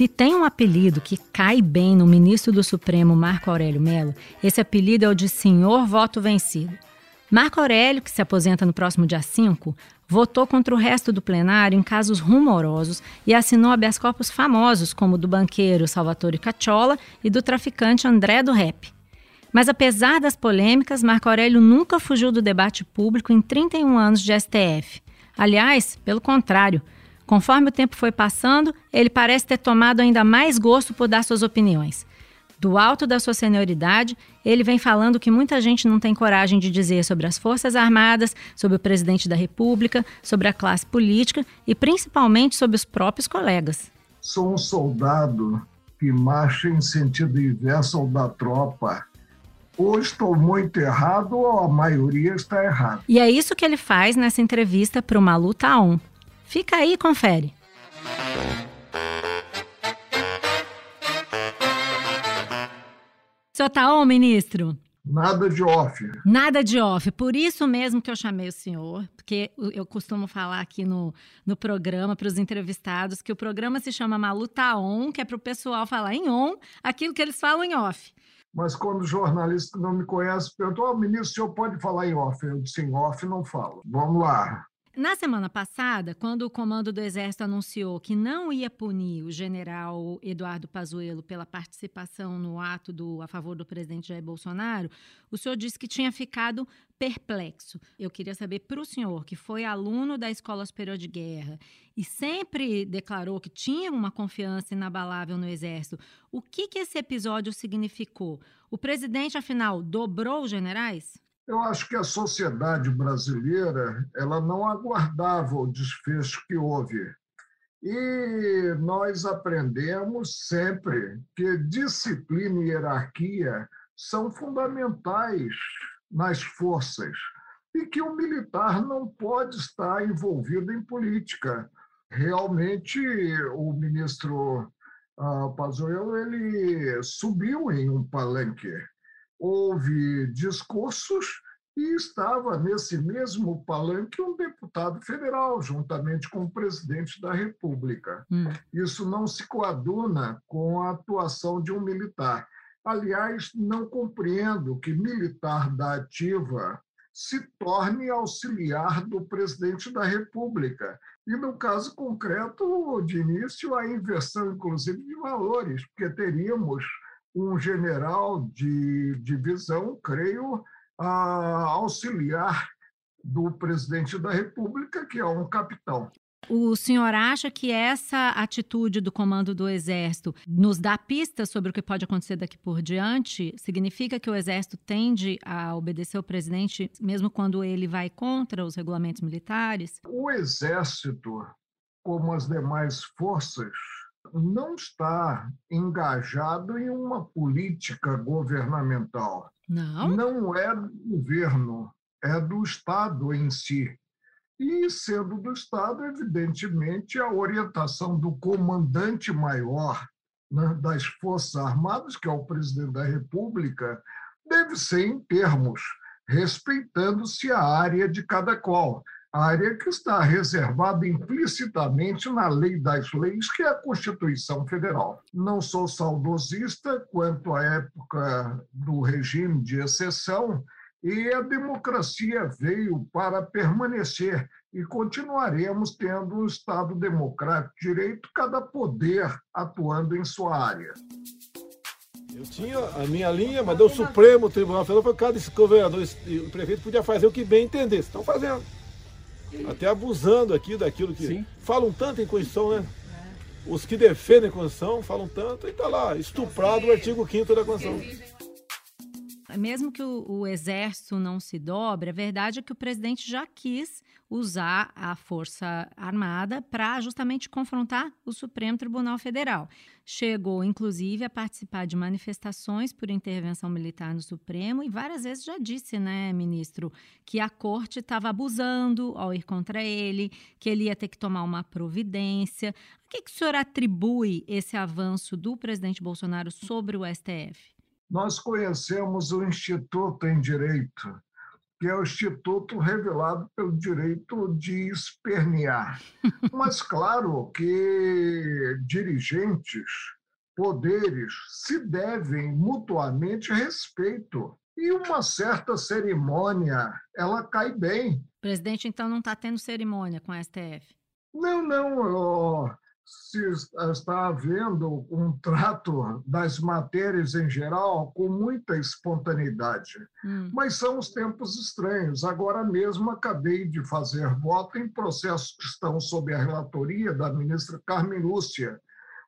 Se tem um apelido que cai bem no ministro do Supremo Marco Aurélio Melo, esse apelido é o de Senhor Voto Vencido. Marco Aurélio, que se aposenta no próximo dia 5, votou contra o resto do plenário em casos rumorosos e assinou habeas corpus famosos, como o do banqueiro Salvatore Cacciola e do traficante André do Rep. Mas apesar das polêmicas, Marco Aurélio nunca fugiu do debate público em 31 anos de STF. Aliás, pelo contrário, Conforme o tempo foi passando, ele parece ter tomado ainda mais gosto por dar suas opiniões. Do alto da sua senioridade, ele vem falando que muita gente não tem coragem de dizer sobre as Forças Armadas, sobre o presidente da República, sobre a classe política e principalmente sobre os próprios colegas. Sou um soldado que marcha em sentido inverso ao da tropa. Ou estou muito errado ou a maioria está errada. E é isso que ele faz nessa entrevista para o Malu Taon, Fica aí e confere. Senhor Taon, ministro? Nada de off. Nada de off. Por isso mesmo que eu chamei o senhor, porque eu costumo falar aqui no, no programa para os entrevistados que o programa se chama Maluta On, que é para o pessoal falar em on aquilo que eles falam em off. Mas quando o jornalista não me conhece perguntou, oh, ministro, o senhor pode falar em off? Eu disse, em off não falo. Vamos lá. Na semana passada, quando o comando do Exército anunciou que não ia punir o general Eduardo Pazuello pela participação no ato do, a favor do presidente Jair Bolsonaro, o senhor disse que tinha ficado perplexo. Eu queria saber para o senhor, que foi aluno da Escola Superior de Guerra e sempre declarou que tinha uma confiança inabalável no Exército, o que, que esse episódio significou? O presidente, afinal, dobrou os generais? Eu acho que a sociedade brasileira ela não aguardava o desfecho que houve. E nós aprendemos sempre que disciplina e hierarquia são fundamentais nas forças e que o militar não pode estar envolvido em política. Realmente, o ministro uh, Pazuello ele subiu em um palanque houve discursos e estava nesse mesmo palanque um deputado federal, juntamente com o presidente da República. Hum. Isso não se coaduna com a atuação de um militar. Aliás, não compreendo que militar da ativa se torne auxiliar do presidente da República. E, no caso concreto, de início, a inversão, inclusive, de valores, porque teríamos um general de divisão, creio, auxiliar do presidente da República, que é um capitão. O senhor acha que essa atitude do comando do Exército nos dá pistas sobre o que pode acontecer daqui por diante? Significa que o Exército tende a obedecer o presidente, mesmo quando ele vai contra os regulamentos militares? O Exército, como as demais forças, não está engajado em uma política governamental. Não. Não é do governo, é do Estado em si. E, sendo do Estado, evidentemente, a orientação do comandante maior né, das Forças Armadas, que é o presidente da República, deve ser em termos, respeitando-se a área de cada qual área que está reservada implicitamente na lei das leis, que é a Constituição Federal. Não sou saudosista quanto à época do regime de exceção, e a democracia veio para permanecer e continuaremos tendo um Estado democrático de direito, cada poder atuando em sua área. Eu tinha a minha linha, mas o Supremo Tribunal Federal foi cada governador e prefeito podia fazer o que bem entendesse. Estão fazendo. Até abusando aqui daquilo que. Sim. Falam tanto em Constituição, né? Os que defendem a Constituição falam tanto e está lá, estuprado o artigo 5 da Constituição. Mesmo que o, o, exército não se dobre, a verdade é que o presidente já quis usar a Força Armada para justamente confrontar o Supremo Tribunal Federal. Chegou, inclusive, a participar de manifestações por intervenção militar no Supremo e várias vezes já disse, né, ministro, que a corte estava abusando ao ir contra ele, que ele ia ter que tomar uma providência. A que, que o senhor atribui esse avanço do presidente Bolsonaro sobre o STF? Nós conhecemos o Instituto em Direito que é o instituto revelado pelo direito de espernear. Mas, claro que dirigentes, poderes, se devem mutuamente respeito. E uma certa cerimônia, ela cai bem. O presidente, então, não está tendo cerimônia com a STF? Não, não se está havendo um trato das matérias em geral com muita espontaneidade. Hum. Mas são os tempos estranhos. Agora mesmo acabei de fazer voto em processos que estão sob a relatoria da ministra Carmen Lúcia,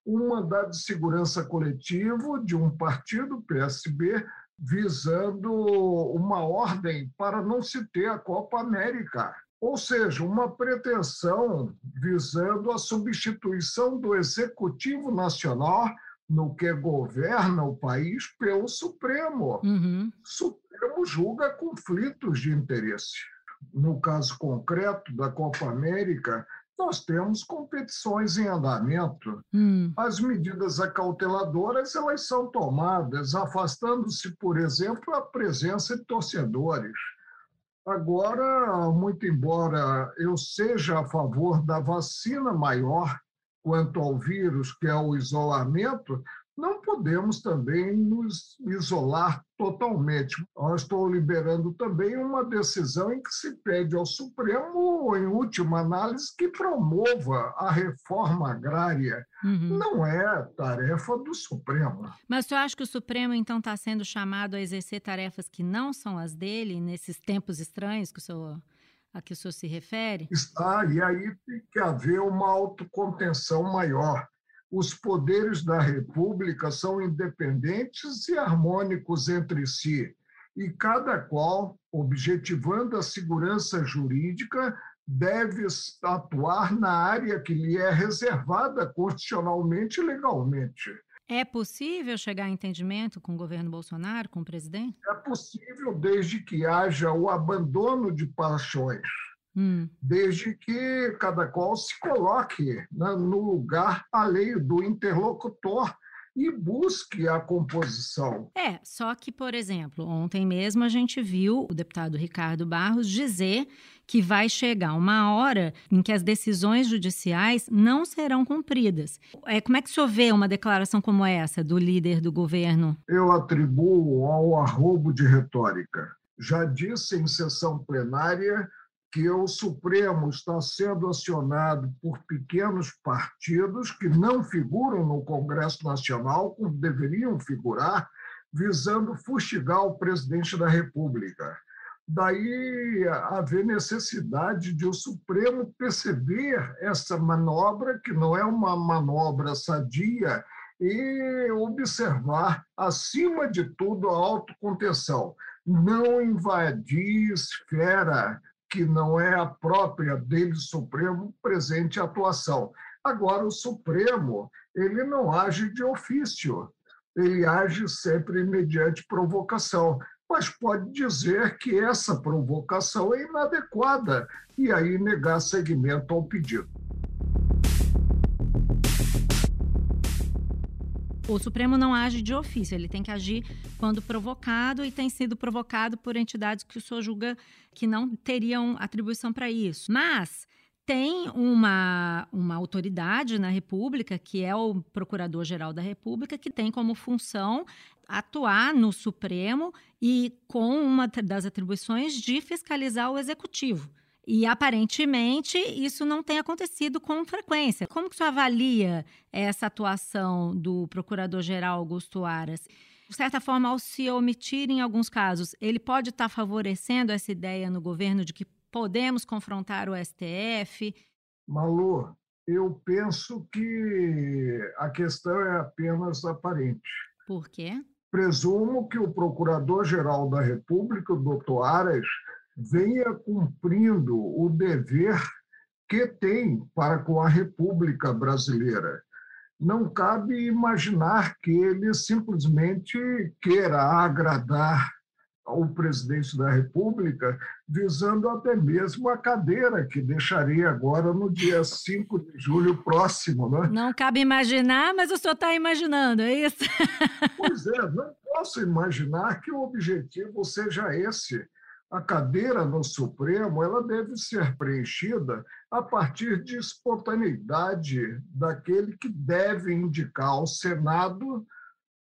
um mandado de segurança coletivo de um partido, PSB, visando uma ordem para não se ter a Copa América. Ou seja, uma pretensão visando a substituição do Executivo Nacional no que governa o país pelo Supremo. Uhum. O Supremo julga conflitos de interesse. No caso concreto da Copa América, nós temos competições em andamento. Hum. As medidas acauteladoras elas são tomadas, afastando-se, por exemplo, a presença de torcedores. Agora, muito embora eu seja a favor da vacina maior quanto ao vírus, que é o isolamento, não podemos também nos isolar totalmente. Eu estou liberando também uma decisão em que se pede ao Supremo, em última análise, que promova a reforma agrária. Uhum. Não é tarefa do Supremo. Mas você acha que o Supremo, então, está sendo chamado a exercer tarefas que não são as dele, nesses tempos estranhos que o senhor a que o senhor se refere? Está, e aí tem que haver uma autocontenção maior os poderes da República são independentes e harmônicos entre si, e cada qual, objetivando a segurança jurídica, deve atuar na área que lhe é reservada constitucionalmente e legalmente. É possível chegar a entendimento com o governo Bolsonaro, com o presidente? É possível, desde que haja o abandono de paixões Hum. Desde que cada qual se coloque né, no lugar alheio do interlocutor e busque a composição. É, só que, por exemplo, ontem mesmo a gente viu o deputado Ricardo Barros dizer que vai chegar uma hora em que as decisões judiciais não serão cumpridas. É, como é que o senhor vê uma declaração como essa do líder do governo? Eu atribuo ao arrobo de retórica. Já disse em sessão plenária que o Supremo está sendo acionado por pequenos partidos que não figuram no Congresso Nacional, como deveriam figurar, visando fustigar o presidente da República. Daí haver necessidade de o Supremo perceber essa manobra, que não é uma manobra sadia, e observar, acima de tudo, a autocontenção. Não invadir esfera que não é a própria dele, Supremo, presente atuação. Agora, o Supremo, ele não age de ofício, ele age sempre mediante provocação, mas pode dizer que essa provocação é inadequada e aí negar seguimento ao pedido. O Supremo não age de ofício, ele tem que agir quando provocado e tem sido provocado por entidades que o senhor julga que não teriam atribuição para isso. Mas tem uma, uma autoridade na República, que é o Procurador-Geral da República, que tem como função atuar no Supremo e com uma das atribuições de fiscalizar o Executivo. E aparentemente isso não tem acontecido com frequência. Como que você avalia essa atuação do Procurador-Geral Augusto Aras? De certa forma, ao se omitir em alguns casos, ele pode estar favorecendo essa ideia no governo de que podemos confrontar o STF? Malu, eu penso que a questão é apenas aparente. Por quê? Presumo que o Procurador-Geral da República, o doutor Aras, venha cumprindo o dever que tem para com a República Brasileira. Não cabe imaginar que ele simplesmente queira agradar ao presidente da República, visando até mesmo a cadeira que deixaria agora no dia 5 de julho próximo. Né? Não cabe imaginar, mas o senhor está imaginando, é isso? Pois é, não posso imaginar que o objetivo seja esse A cadeira no Supremo ela deve ser preenchida a partir de espontaneidade daquele que deve indicar ao Senado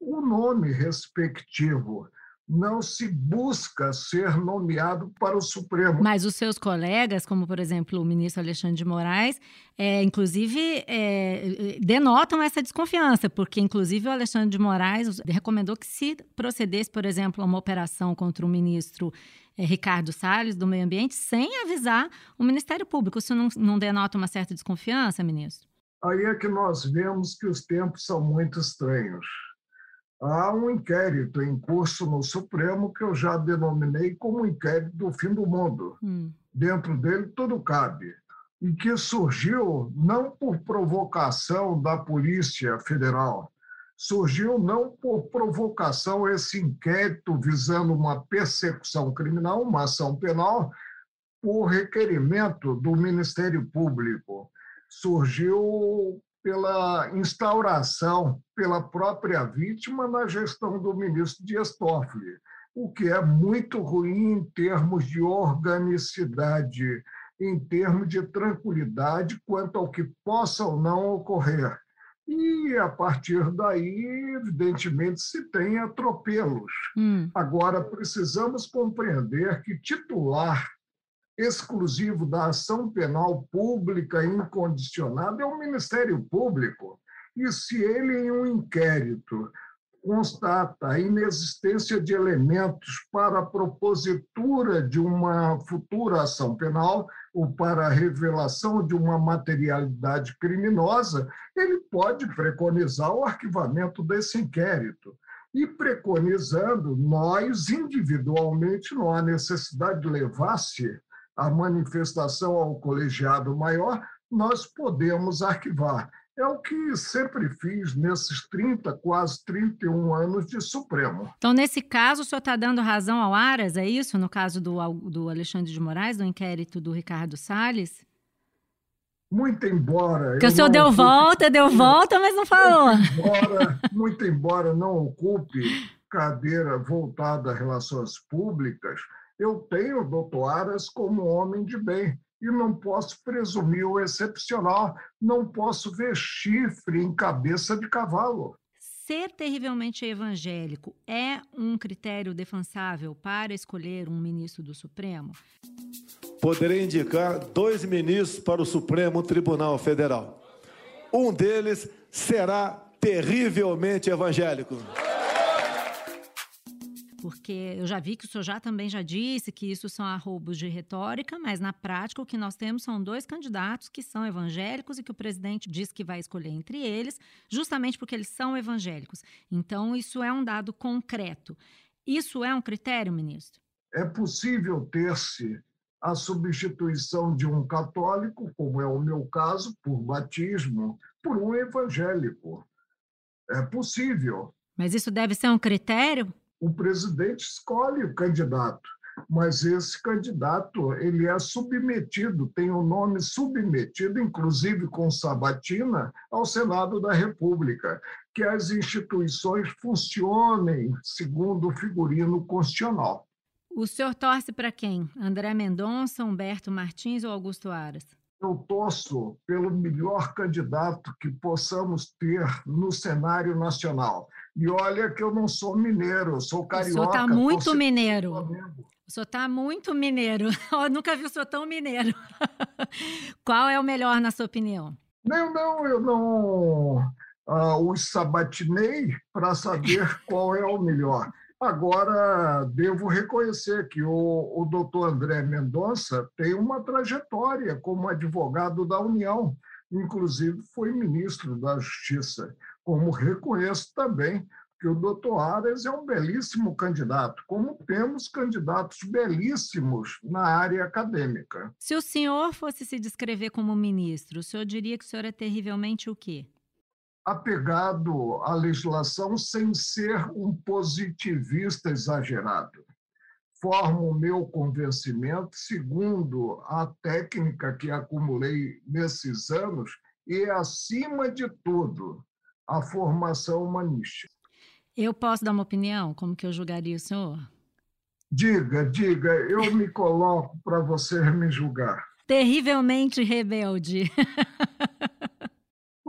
o nome respectivo não se busca ser nomeado para o Supremo. Mas os seus colegas, como por exemplo o ministro Alexandre de Moraes, é, inclusive é, denotam essa desconfiança, porque inclusive o Alexandre de Moraes recomendou que se procedesse, por exemplo, a uma operação contra o ministro é, Ricardo Salles, do Meio Ambiente, sem avisar o Ministério Público. Isso não, não denota uma certa desconfiança, ministro? Aí é que nós vemos que os tempos são muito estranhos há um inquérito em curso no Supremo que eu já denominei como inquérito do fim do mundo. Hum. Dentro dele tudo cabe. E que surgiu não por provocação da Polícia Federal, surgiu não por provocação esse inquérito visando uma persecução criminal, uma ação penal, por requerimento do Ministério Público. Surgiu pela instauração pela própria vítima na gestão do ministro Dias Toffoli, o que é muito ruim em termos de organicidade, em termos de tranquilidade quanto ao que possa ou não ocorrer. E, a partir daí, evidentemente, se tem atropelos. Hum. Agora, precisamos compreender que titular exclusivo da ação penal pública incondicionada é o Ministério Público. E se ele, em um inquérito, constata a inexistência de elementos para a propositura de uma futura ação penal ou para a revelação de uma materialidade criminosa, ele pode preconizar o arquivamento desse inquérito. E preconizando, nós individualmente não há necessidade de levar-se a manifestação ao colegiado maior, nós podemos arquivar. É o que sempre fiz nesses 30, quase 31 anos de Supremo. Então, nesse caso, o senhor está dando razão ao Aras, é isso? No caso do, do Alexandre de Moraes, do inquérito do Ricardo Salles? Muito embora. Que o senhor deu volta, deu volta, mas não falou. Muito embora, muito embora não ocupe cadeira voltada a relações públicas, eu tenho o doutor Aras como homem de bem e não posso presumir o excepcional, não posso ver chifre em cabeça de cavalo. Ser terrivelmente evangélico é um critério defensável para escolher um ministro do Supremo? Poderei indicar dois ministros para o Supremo Tribunal Federal. Um deles será terrivelmente evangélico porque eu já vi que o senhor já também já disse que isso são arrobos de retórica, mas na prática o que nós temos são dois candidatos que são evangélicos e que o presidente diz que vai escolher entre eles, justamente porque eles são evangélicos. Então, isso é um dado concreto. Isso é um critério, ministro? É possível ter-se a substituição de um católico, como é o meu caso, por batismo, por um evangélico. É possível. Mas isso deve ser um critério? O presidente escolhe o candidato, mas esse candidato ele é submetido, tem o nome submetido, inclusive com sabatina, ao Senado da República, que as instituições funcionem segundo o figurino constitucional. O senhor torce para quem? André Mendonça, Humberto Martins ou Augusto Aras? Eu torço pelo melhor candidato que possamos ter no cenário nacional. E olha que eu não sou mineiro, eu sou carioca. O senhor está muito mineiro. O senhor está muito mineiro. Eu nunca vi o senhor tão mineiro. Qual é o melhor, na sua opinião? Não, não, eu não uh, os sabatinei para saber qual é o melhor. Agora, devo reconhecer que o, o doutor André Mendonça tem uma trajetória como advogado da União, inclusive foi ministro da Justiça como reconheço também que o doutor Aras é um belíssimo candidato, como temos candidatos belíssimos na área acadêmica. Se o senhor fosse se descrever como ministro, o senhor diria que o senhor é terrivelmente o quê? Apegado à legislação sem ser um positivista exagerado. Formo o meu convencimento segundo a técnica que acumulei nesses anos e, acima de tudo, a formação humanística. Eu posso dar uma opinião? Como que eu julgaria o senhor? Diga, diga, eu me coloco para você me julgar. Terrivelmente rebelde.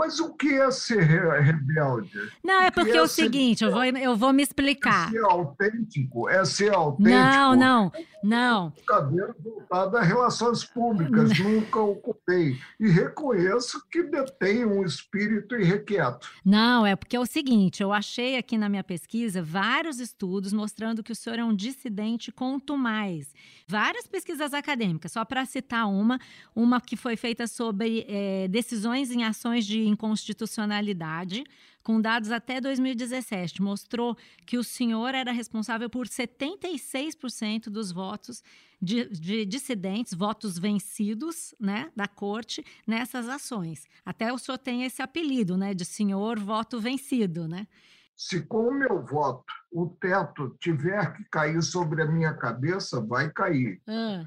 Mas o que é ser rebelde? Não, é porque é, é o seguinte, eu vou, eu vou me explicar. É ser autêntico, é ser autêntico. Não, não, não. Cabelo voltado a relações públicas, nunca ocupei. E reconheço que detém um espírito irrequieto. Não, é porque é o seguinte, eu achei aqui na minha pesquisa vários estudos mostrando que o senhor é um dissidente conto mais. Várias pesquisas acadêmicas, só para citar uma, uma que foi feita sobre é, decisões em ações de inconstitucionalidade, com dados até 2017, mostrou que o senhor era responsável por 76% dos votos de, de, dissidentes, votos vencidos né, da corte nessas ações. Até o senhor tem esse apelido né, de senhor voto vencido, né? Se com o meu voto o teto tiver que cair sobre a minha cabeça, vai cair. Ah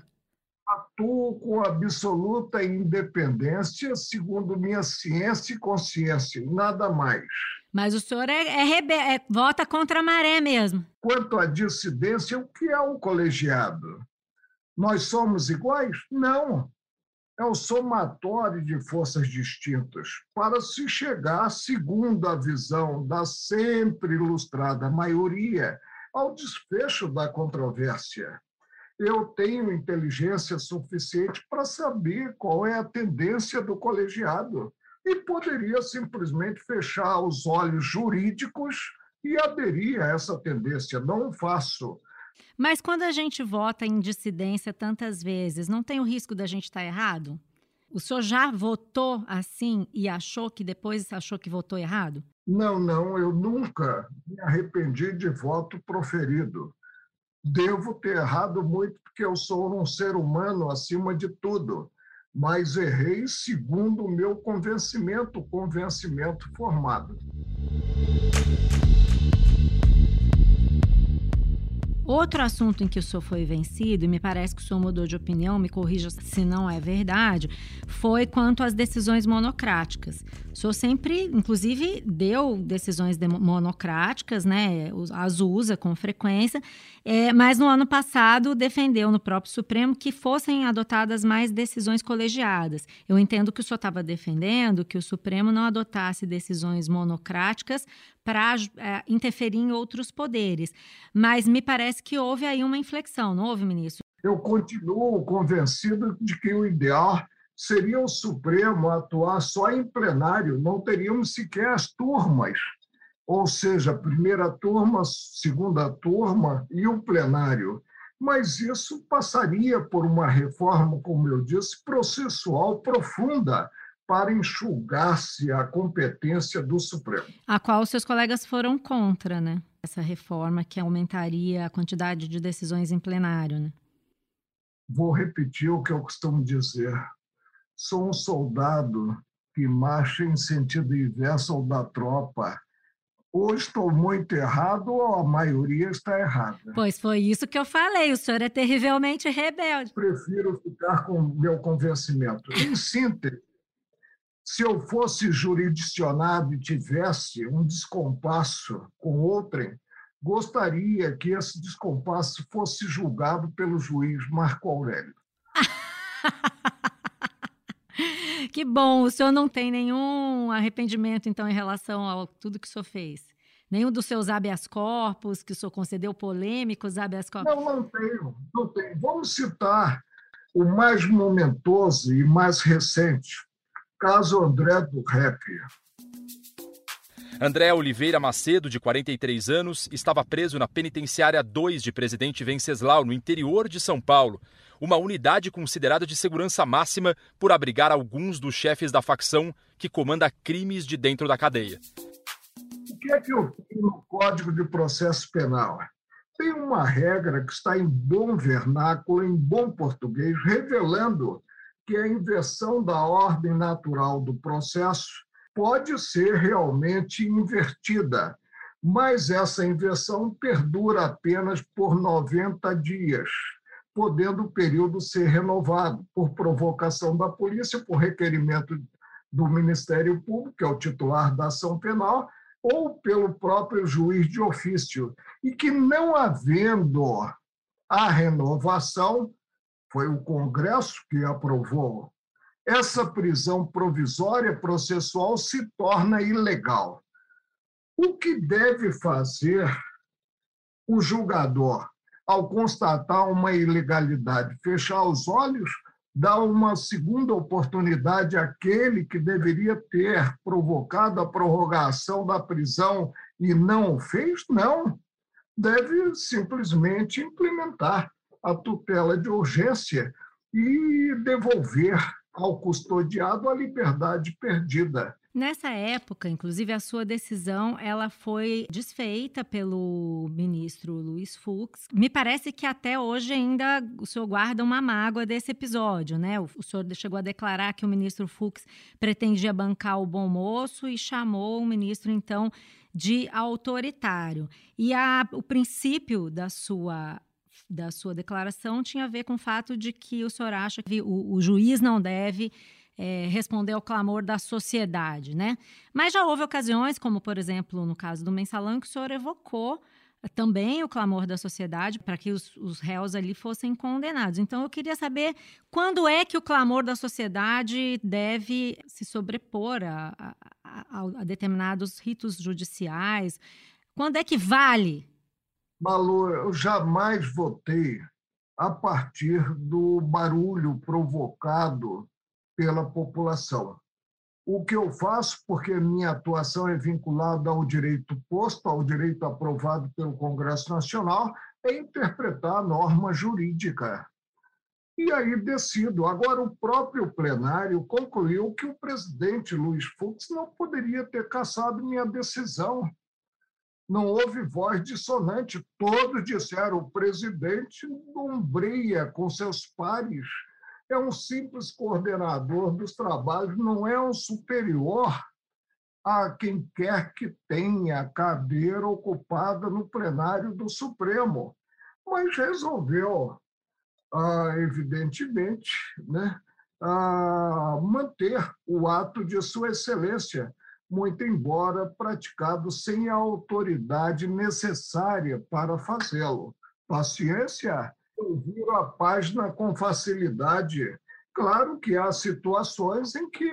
atuo com absoluta independência, segundo minha ciência e consciência, nada mais. Mas o senhor é, é, rebe... é vota contra a maré mesmo. Quanto à dissidência, o que é um colegiado? Nós somos iguais? Não. É o somatório de forças distintas para se chegar, segundo a visão da sempre ilustrada maioria, ao desfecho da controvérsia eu tenho inteligência suficiente para saber qual é a tendência do colegiado e poderia simplesmente fechar os olhos jurídicos e aderir a essa tendência. Não faço. Mas quando a gente vota em dissidência tantas vezes, não tem o risco da gente estar errado? O senhor já votou assim e achou que depois achou que votou errado? Não, não, eu nunca me arrependi de voto proferido devo ter errado muito, porque eu sou um ser humano acima de tudo, mas errei segundo o meu convencimento, convencimento formado. Outro assunto em que o senhor foi vencido, e me parece que o senhor mudou de opinião, me corrija se não é verdade, foi quanto às decisões monocráticas. O senhor sempre, inclusive, deu decisões monocráticas, né? As usa com frequência, é, mas no ano passado defendeu no próprio Supremo que fossem adotadas mais decisões colegiadas. Eu entendo que o senhor estava defendendo que o Supremo não adotasse decisões monocráticas para é, interferir em outros poderes. Mas me parece que houve aí uma inflexão, não houve, ministro? Eu continuo convencido de que o ideal seria o Supremo atuar só em plenário, não teríamos sequer as turmas, ou seja, primeira turma, segunda turma e o plenário. Mas isso passaria por uma reforma, como eu disse, processual profunda para enxugar-se a competência do Supremo. A qual seus colegas foram contra, né? Essa reforma que aumentaria a quantidade de decisões em plenário, né? Vou repetir o que eu costumo dizer. Sou um soldado que marcha em sentido inverso ao da tropa. Ou estou muito errado ou a maioria está errada. Pois foi isso que eu falei. O senhor é terrivelmente rebelde. Prefiro ficar com meu convencimento. Em síntese, se eu fosse jurisdicionado e tivesse um descompasso com outrem, gostaria que esse descompasso fosse julgado pelo juiz Marco Aurélio. que bom, o senhor não tem nenhum arrependimento, então, em relação a tudo que o senhor fez? Nenhum dos seus habeas corpus, que o senhor concedeu polêmicos habeas corpus? Não, não tenho, não tenho. Vamos citar o mais momentoso e mais recente, caso André do Rap. André Oliveira Macedo, de 43 anos, estava preso na penitenciária 2 de Presidente Venceslau, no interior de São Paulo, uma unidade considerada de segurança máxima por abrigar alguns dos chefes da facção que comanda crimes de dentro da cadeia. O que é que eu tenho no Código de Processo Penal? Tem uma regra que está em bom vernáculo, em bom português, revelando que a inversão da ordem natural do processo pode ser realmente invertida, mas essa inversão perdura apenas por 90 dias, podendo o período ser renovado por provocação da polícia, por requerimento do Ministério Público, que é o titular da ação penal, ou pelo próprio juiz de ofício, e que não havendo A renovação foi o Congresso que aprovou. Essa prisão provisória processual se torna ilegal. O que deve fazer o julgador ao constatar uma ilegalidade? Fechar os olhos? Dar uma segunda oportunidade àquele que deveria ter provocado a prorrogação da prisão e não o fez? Não. Deve simplesmente implementar a tutela de urgência e devolver ao custodiado a liberdade perdida. Nessa época, inclusive, a sua decisão ela foi desfeita pelo ministro Luiz Fux. Me parece que até hoje ainda o senhor guarda uma mágoa desse episódio, né? O, senhor chegou a declarar que o ministro Fux pretendia bancar o bom moço e chamou o ministro, então, de autoritário. E a, o princípio da sua da sua declaração tinha a ver com o fato de que o senhor acha que o, o juiz não deve é, responder ao clamor da sociedade, né? Mas já houve ocasiões, como por exemplo no caso do mensalão, que o senhor evocou também o clamor da sociedade para que os, os, réus ali fossem condenados. Então, eu queria saber quando é que o clamor da sociedade deve se sobrepor a, a, a, a determinados ritos judiciais. Quando é que vale Malu, eu jamais votei a partir do barulho provocado pela população. O que eu faço, porque minha atuação é vinculada ao direito posto, ao direito aprovado pelo Congresso Nacional, é interpretar a norma jurídica. E aí decido. Agora, o próprio plenário concluiu que o presidente Luiz Fux não poderia ter cassado minha decisão não houve voz dissonante. Todos disseram: o presidente ombreia com seus pares, é um simples coordenador dos trabalhos, não é um superior a quem quer que tenha cadeira ocupada no plenário do Supremo. Mas resolveu, ah, evidentemente, né, ah, manter o ato de Sua Excelência muito embora praticado sem a autoridade necessária para fazê-lo. Paciência, eu viro a página com facilidade. Claro que há situações em que,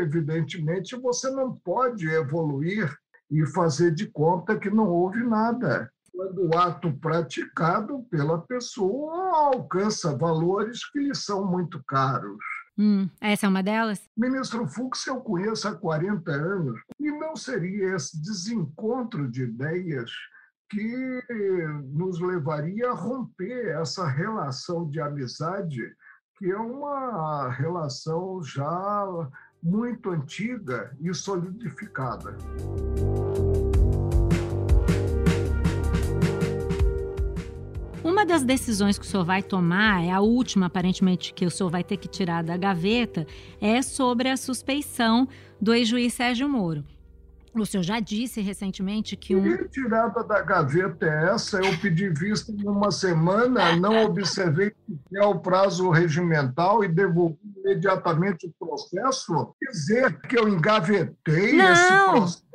evidentemente, você não pode evoluir e fazer de conta que não houve nada. Quando o ato praticado pela pessoa alcança valores que lhe são muito caros. Hum, essa é uma delas? Ministro Fux eu conheço há 40 anos e não seria esse desencontro de ideias que nos levaria a romper essa relação de amizade, que é uma relação já muito antiga e solidificada. Uma das decisões que o senhor vai tomar, é a última aparentemente que o senhor vai ter que tirar da gaveta, é sobre a suspeição do ex-juiz Sérgio Moro. O senhor já disse recentemente que um. Que tirada da gaveta é essa? Eu pedi vista em uma semana, não observei é o prazo regimental e devolvi imediatamente o processo. Dizer que eu engavetei não. esse processo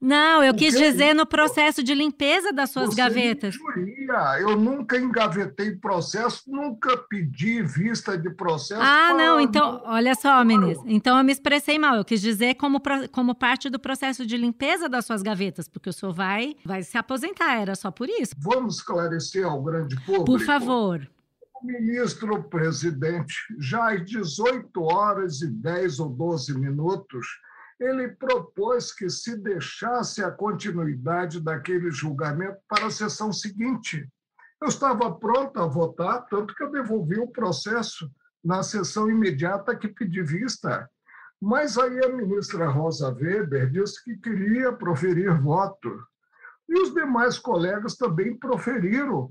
não, eu quis dizer no processo de limpeza das suas Você gavetas. Injuria. Eu nunca engavetei processo, nunca pedi vista de processo. Ah, não, então, olha só, ministro. Então eu me expressei mal. Eu quis dizer como, como parte do processo de limpeza das suas gavetas, porque o senhor vai, vai se aposentar, era só por isso. Vamos esclarecer ao grande público. Por favor. O ministro presidente, já às 18 horas e 10 ou 12 minutos, ele propôs que se deixasse a continuidade daquele julgamento para a sessão seguinte. Eu estava pronto a votar, tanto que eu devolvi o processo na sessão imediata que pedi vista. Mas aí a ministra Rosa Weber disse que queria proferir voto. E os demais colegas também proferiram.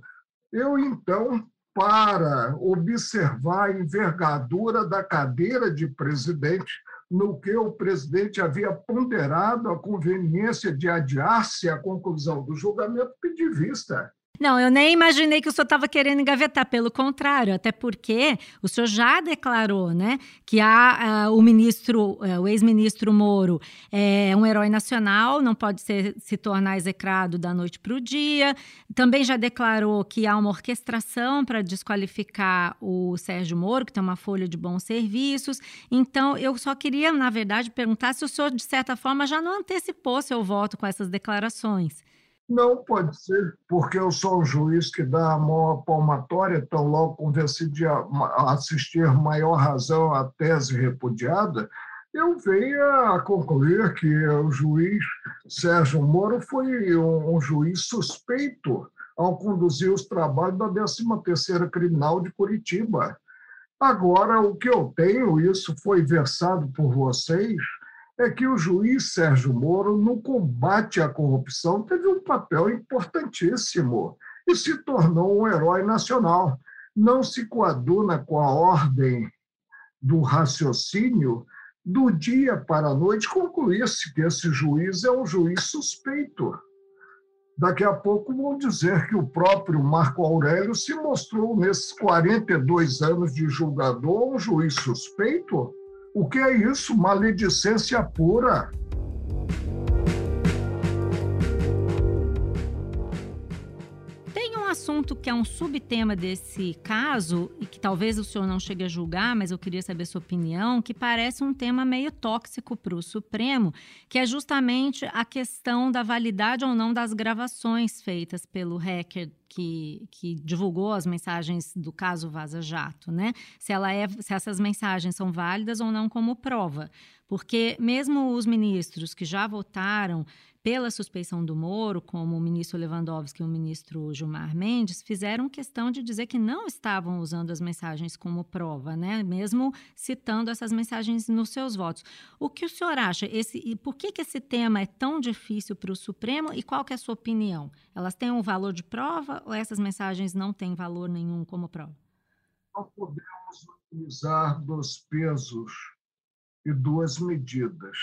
Eu, então, para observar a envergadura da cadeira de presidente, no que o presidente havia ponderado a conveniência de adiar-se a conclusão do julgamento, pedi vista. Não, eu nem imaginei que o senhor estava querendo engavetar, pelo contrário, até porque o senhor já declarou, né, que a o ministro, é, o ex-ministro Moro é um herói nacional, não pode ser, se tornar execrado da noite para o dia. Também já declarou que há uma orquestração para desqualificar o Sérgio Moro, que tem uma folha de bons serviços. Então, eu só queria, na verdade, perguntar se o senhor, de certa forma, já não antecipou seu voto com essas declarações. Não pode ser, porque eu sou um juiz que dá a mão à palmatória, tão logo convencido de assistir maior razão à tese repudiada, eu venho a concluir que o juiz Sérgio Moro foi um, juiz suspeito ao conduzir os trabalhos da 13ª Criminal de Curitiba. Agora, o que eu tenho, isso foi versado por vocês, é que o juiz Sérgio Moro, no combate à corrupção, teve um papel importantíssimo e se tornou um herói nacional. Não se coaduna com a ordem do raciocínio do dia para a noite concluir-se que esse juiz é um juiz suspeito. Daqui a pouco vão dizer que o próprio Marco Aurélio se mostrou, nesses 42 anos de julgador, um juiz suspeito. O que é isso? Maledicência pura. Assunto que é um subtema desse caso e que talvez o senhor não chegue a julgar, mas eu queria saber sua opinião, que parece um tema meio tóxico para o Supremo, que é justamente a questão da validade ou não das gravações feitas pelo hacker que, que, divulgou as mensagens do caso Vaza Jato, né? Se, ela é, se essas mensagens são válidas ou não como prova. Porque mesmo os ministros que já votaram pela suspeição do Moro, como o ministro Lewandowski e o ministro Gilmar Mendes, fizeram questão de dizer que não estavam usando as mensagens como prova, né? mesmo citando essas mensagens nos seus votos. O que o senhor acha? Esse, e por que, que esse tema é tão difícil para o Supremo e qual que é a sua opinião? Elas têm um valor de prova ou essas mensagens não têm valor nenhum como prova? Não podemos utilizar dois pesos e duas medidas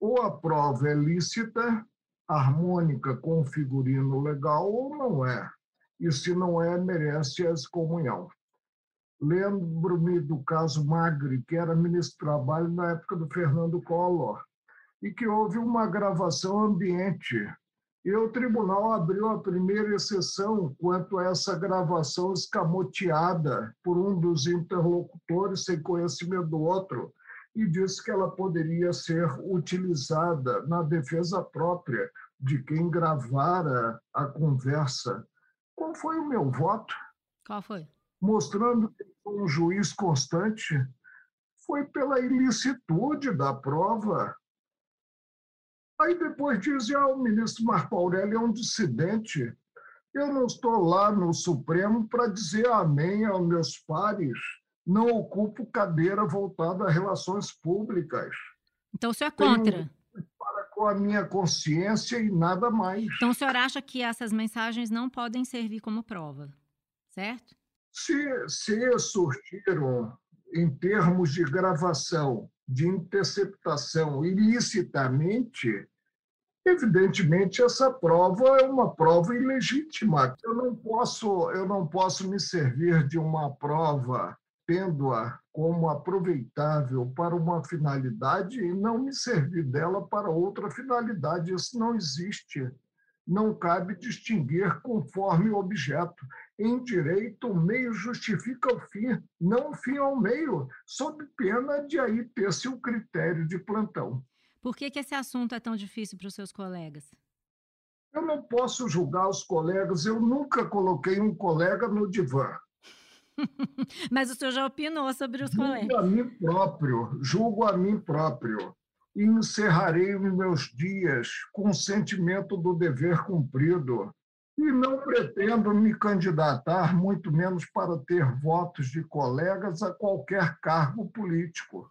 ou a prova é lícita, harmônica com figurino legal, ou não é. E se não é, merece a excomunhão. Lembro-me do caso Magri, que era ministro do Trabalho na época do Fernando Collor, e que houve uma gravação ambiente. E o tribunal abriu a primeira exceção quanto a essa gravação escamoteada por um dos interlocutores sem conhecimento do outro, e disse que ela poderia ser utilizada na defesa própria de quem gravara a conversa. Qual foi o meu voto? Qual foi? Mostrando que um juiz constante, foi pela ilicitude da prova. Aí depois dizia, ah, o ministro Marco Aurélio é um dissidente. Eu não estou lá no Supremo para dizer amém aos meus pares não ocupo cadeira voltada a relações públicas. Então, o senhor é contra? Tenho para com a minha consciência e nada mais. Então, o senhor acha que essas mensagens não podem servir como prova, certo? Se, se surgiram, em termos de gravação, de interceptação ilicitamente, evidentemente essa prova é uma prova ilegítima. Eu não posso, eu não posso me servir de uma prova tendo-a como aproveitável para uma finalidade e não me servir dela para outra finalidade. Isso não existe. Não cabe distinguir conforme o objeto. Em direito, o meio justifica o fim, não o fim ao meio, sob pena de aí ter-se o critério de plantão. Por que, que esse assunto é tão difícil para os seus colegas? Eu não posso julgar os colegas, eu nunca coloquei um colega no divã. Mas o senhor já opinou sobre os julgo colegas. a mim próprio, julgo a mim próprio. E encerrarei os meus dias com o sentimento do dever cumprido. E não pretendo me candidatar, muito menos para ter votos de colegas a qualquer cargo político.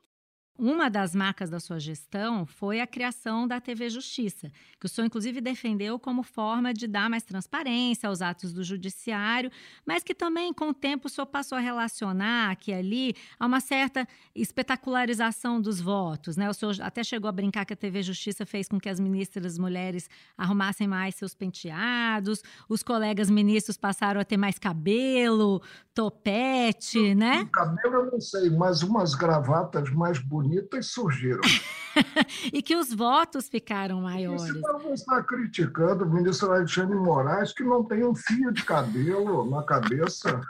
Uma das marcas da sua gestão foi a criação da TV Justiça, que o senhor, inclusive, defendeu como forma de dar mais transparência aos atos do judiciário, mas que também, com o tempo, o senhor passou a relacionar aqui e ali a uma certa espetacularização dos votos. Né? O senhor até chegou a brincar que a TV Justiça fez com que as ministras mulheres arrumassem mais seus penteados, os colegas ministros passaram a ter mais cabelo, topete, né? Cabelo eu não sei, mas umas gravatas mais bonitas surgiram. e que os votos ficaram maiores. Você não está criticando o ministro Alexandre Moraes, que não tem um fio de cabelo na cabeça.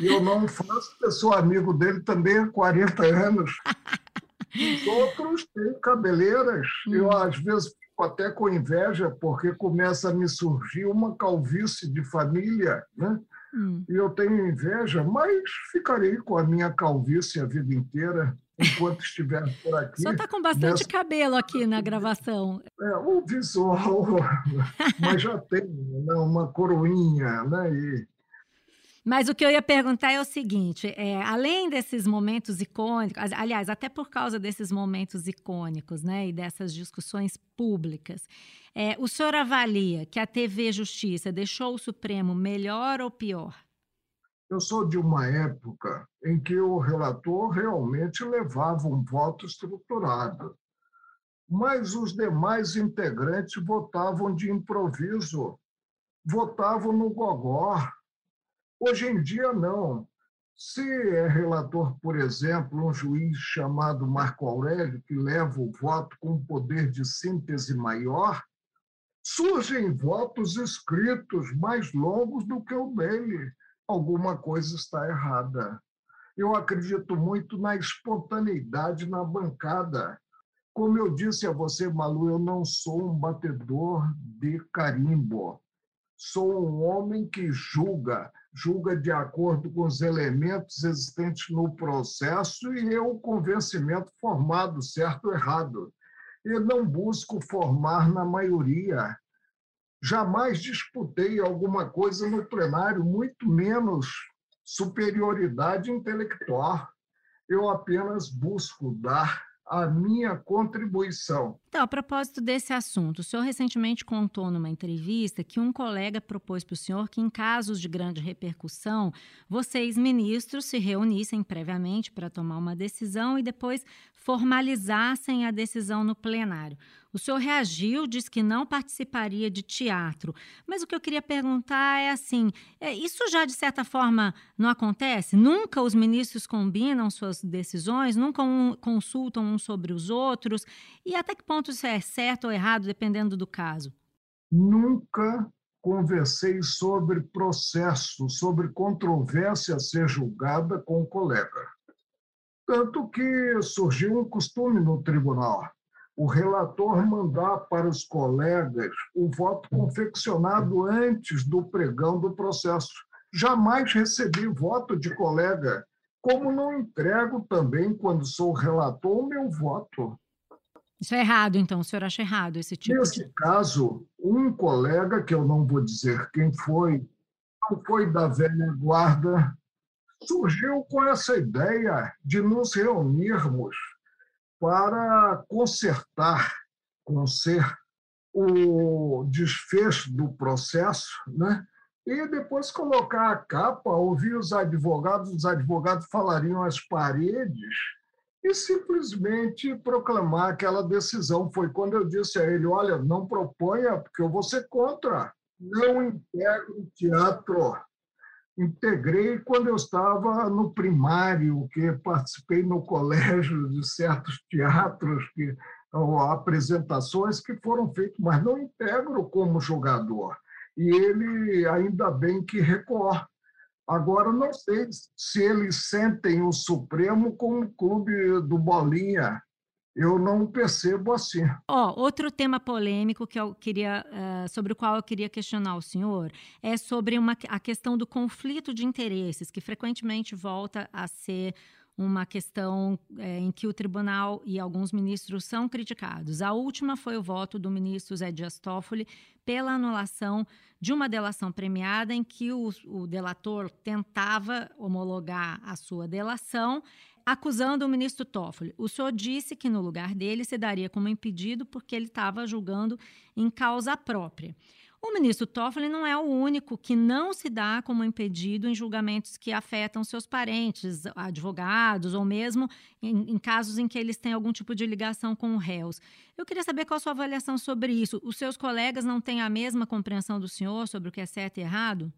E eu não faço, eu sou amigo dele também há 40 anos. Os outros têm cabeleiras. Eu, hum. às vezes, fico até com inveja, porque começa a me surgir uma calvície de família, né? Hum. E eu tenho inveja, mas ficarei com a minha calvície a vida inteira, enquanto estiver por aqui. Só está com bastante nessa... cabelo aqui na gravação. É, o visual, mas já tem né, uma coroinha, né? E mas o que eu ia perguntar é o seguinte: é, além desses momentos icônicos, aliás, até por causa desses momentos icônicos, né, e dessas discussões públicas, é, o senhor avalia que a TV Justiça deixou o Supremo melhor ou pior? Eu sou de uma época em que o relator realmente levava um voto estruturado, mas os demais integrantes votavam de improviso, votavam no gogó, Hoje em dia, não. Se é relator, por exemplo, um juiz chamado Marco Aurélio, que leva o voto com um poder de síntese maior, surgem votos escritos mais longos do que o dele. Alguma coisa está errada. Eu acredito muito na espontaneidade na bancada. Como eu disse a você, Malu, eu não sou um batedor de carimbo. Sou um homem que julga, julga de acordo com os elementos existentes no processo e o convencimento formado, certo ou errado. E não busco formar na maioria. Jamais disputei alguma coisa no plenário, muito menos superioridade intelectual. Eu apenas busco dar a minha contribuição. Então, a propósito desse assunto, o senhor recentemente contou numa entrevista que um colega propôs para o senhor que, em casos de grande repercussão, vocês, ministros, se reunissem previamente para tomar uma decisão e depois formalizassem a decisão no plenário. O senhor reagiu, disse que não participaria de teatro. Mas o que eu queria perguntar é assim: é, isso já de certa forma não acontece? Nunca os ministros combinam suas decisões, nunca um, consultam uns sobre os outros? E até que ponto isso é certo ou errado, dependendo do caso? Nunca conversei sobre processo, sobre controvérsia a ser julgada com um colega. Tanto que surgiu um costume no tribunal: o relator mandar para os colegas o voto confeccionado antes do pregão do processo. Jamais recebi voto de colega, como não entrego também, quando sou relator, o meu voto. Isso é errado, então, o senhor acha errado esse tipo Nesse de... caso, um colega, que eu não vou dizer quem foi, não foi da velha guarda, surgiu com essa ideia de nos reunirmos para consertar, com ser o desfecho do processo, né? e depois colocar a capa, ouvir os advogados, os advogados falariam às paredes e simplesmente proclamar aquela decisão. Foi quando eu disse a ele: olha, não proponha, porque eu vou ser contra. Não integro teatro integrei quando eu estava no primário, que participei no colégio de certos teatros, que, apresentações que foram feitas, mas não integro como jogador. E ele, ainda bem que recorre. Agora, não sei se eles sentem o Supremo como um clube do Bolinha, eu não percebo assim. Oh, outro tema polêmico que eu queria, uh, sobre o qual eu queria questionar o senhor é sobre uma, a questão do conflito de interesses, que frequentemente volta a ser uma questão é, em que o tribunal e alguns ministros são criticados. A última foi o voto do ministro Zé Dias Toffoli pela anulação de uma delação premiada em que o, o delator tentava homologar a sua delação acusando o ministro Toffoli. O senhor disse que no lugar dele se daria como impedido porque ele estava julgando em causa própria. O ministro Toffoli não é o único que não se dá como impedido em julgamentos que afetam seus parentes, advogados, ou mesmo em, em, casos em que eles têm algum tipo de ligação com réus. Eu queria saber qual a sua avaliação sobre isso. Os seus colegas não têm a mesma compreensão do senhor sobre o que é certo e errado?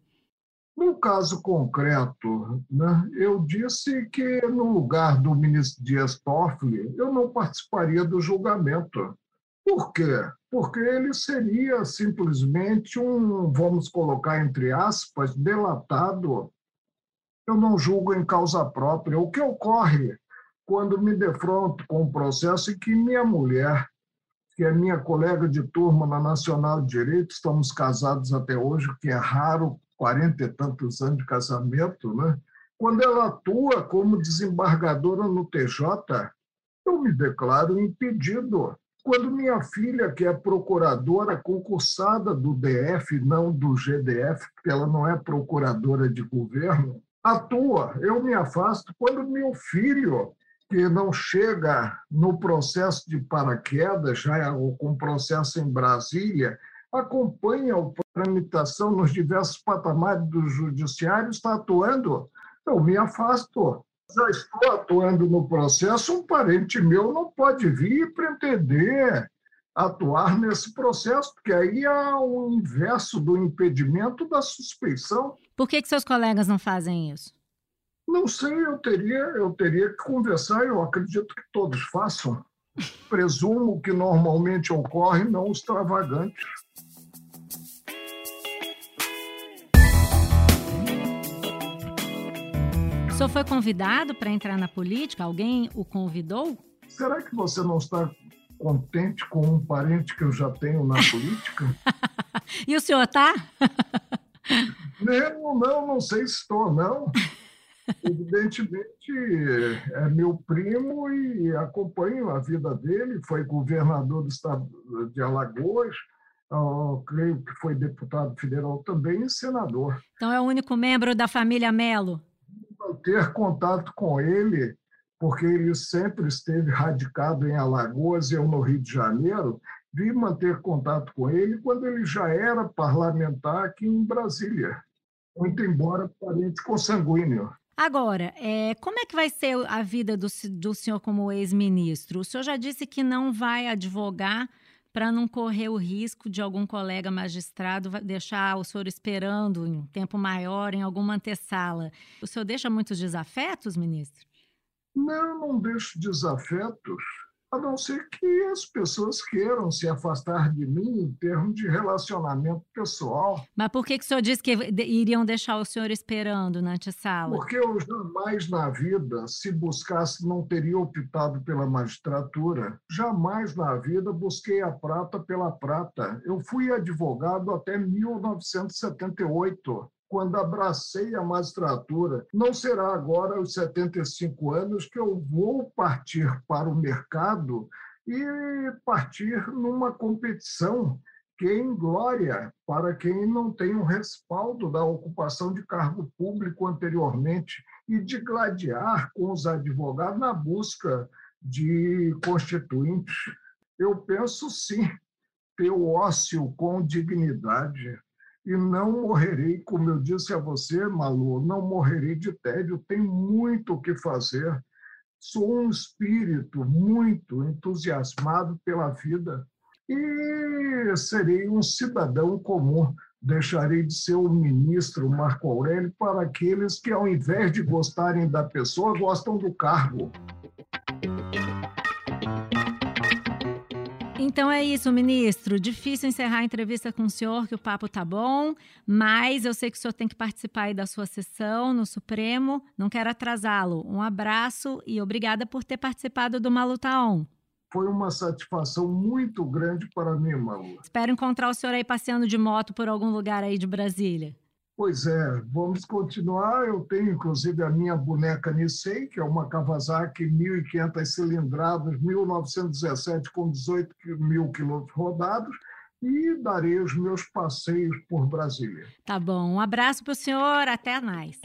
No caso concreto, né, eu disse que no lugar do ministro Dias Toffoli, eu não participaria do julgamento. Por quê? Porque ele seria simplesmente um, vamos colocar entre aspas, delatado. Eu não julgo em causa própria. O que ocorre quando me defronto com um processo em que minha mulher, que é minha colega de turma na Nacional de Direito, estamos casados até hoje, que é raro quarenta e tantos anos de casamento, né? quando ela atua como desembargadora no TJ, eu me declaro impedido. Quando minha filha, que é procuradora concursada do DF, não do GDF, porque ela não é procuradora de governo, atua, eu me afasto. Quando meu filho, que não chega no processo de paraquedas, já é com processo em Brasília, acompanha a tramitação nos diversos patamares do judiciário, está atuando, eu me afasto. Já estou atuando no processo, um parente meu não pode vir e pretender atuar nesse processo, porque aí é o inverso do impedimento da suspeição. Por que, que seus colegas não fazem isso? Não sei, eu teria, eu teria que conversar, eu acredito que todos façam. Presumo que normalmente ocorre, não extravagante. senhor foi convidado para entrar na política? Alguém o convidou? Será que você não está contente com um parente que eu já tenho na política? e o senhor está? não, não, não sei se estou, não. Evidentemente, é meu primo e acompanho a vida dele. Foi governador do estado de Alagoas, creio que foi deputado federal também e senador. Então é o único membro da família Melo? ter contato com ele, porque ele sempre esteve radicado em Alagoas e eu no Rio de Janeiro, vi manter contato com ele quando ele já era parlamentar aqui em Brasília, muito embora parente consanguíneo. Agora, é, como é que vai ser a vida do, do senhor como ex-ministro? O senhor já disse que não vai advogar para não correr o risco de algum colega magistrado deixar o senhor esperando em um tempo maior em alguma antessala. O senhor deixa muitos desafetos, ministro? Não, não deixo desafetos a não ser que as pessoas queiram se afastar de mim em termos de relacionamento pessoal. Mas por que, que o senhor disse que iriam deixar o senhor esperando na antessala? Porque eu jamais na vida, se buscasse, não teria optado pela magistratura. Jamais na vida busquei a prata pela prata. Eu fui advogado até 1978 quando abracei a magistratura. Não será agora aos 75 anos que eu vou partir para o mercado e partir numa competição que é em glória para quem não tem um respaldo da ocupação de cargo público anteriormente e de gladiar com os advogados na busca de constituintes. Eu penso sim ter o ócio com dignidade, e não morrerei, como eu disse a você, Malu, não morrerei de tédio, tenho muito o que fazer. Sou um espírito muito entusiasmado pela vida e serei um cidadão comum. Deixarei de ser o ministro Marco Aurélio para aqueles que, ao invés de gostarem da pessoa, gostam do cargo. Então é isso, ministro. Difícil encerrar a entrevista com o senhor, que o papo tá bom, mas eu sei que o senhor tem que participar aí da sua sessão no Supremo. Não quero atrasá-lo. Um abraço e obrigada por ter participado do Maluta On. Foi uma satisfação muito grande para mim, Malu. Espero encontrar o senhor aí passeando de moto por algum lugar aí de Brasília. Pois é, vamos continuar. Eu tenho, inclusive, a minha boneca Nissei, que é uma Kawasaki 1.500 cilindradas, 1917, com 18 mil quilômetros rodados, e darei os meus passeios por Brasília. Tá bom. Um abraço para o senhor. Até mais.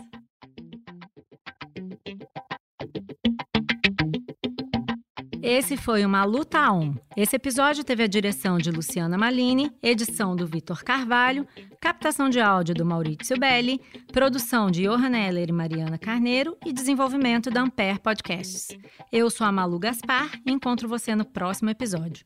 Esse foi uma Luta On. Esse episódio teve a direção de Luciana Malini, edição do Vitor Carvalho, captação de áudio do Maurício Belli, produção de Johan Heller e Mariana Carneiro e desenvolvimento da Ampere Podcasts. Eu sou a Malu Gaspar e encontro você no próximo episódio.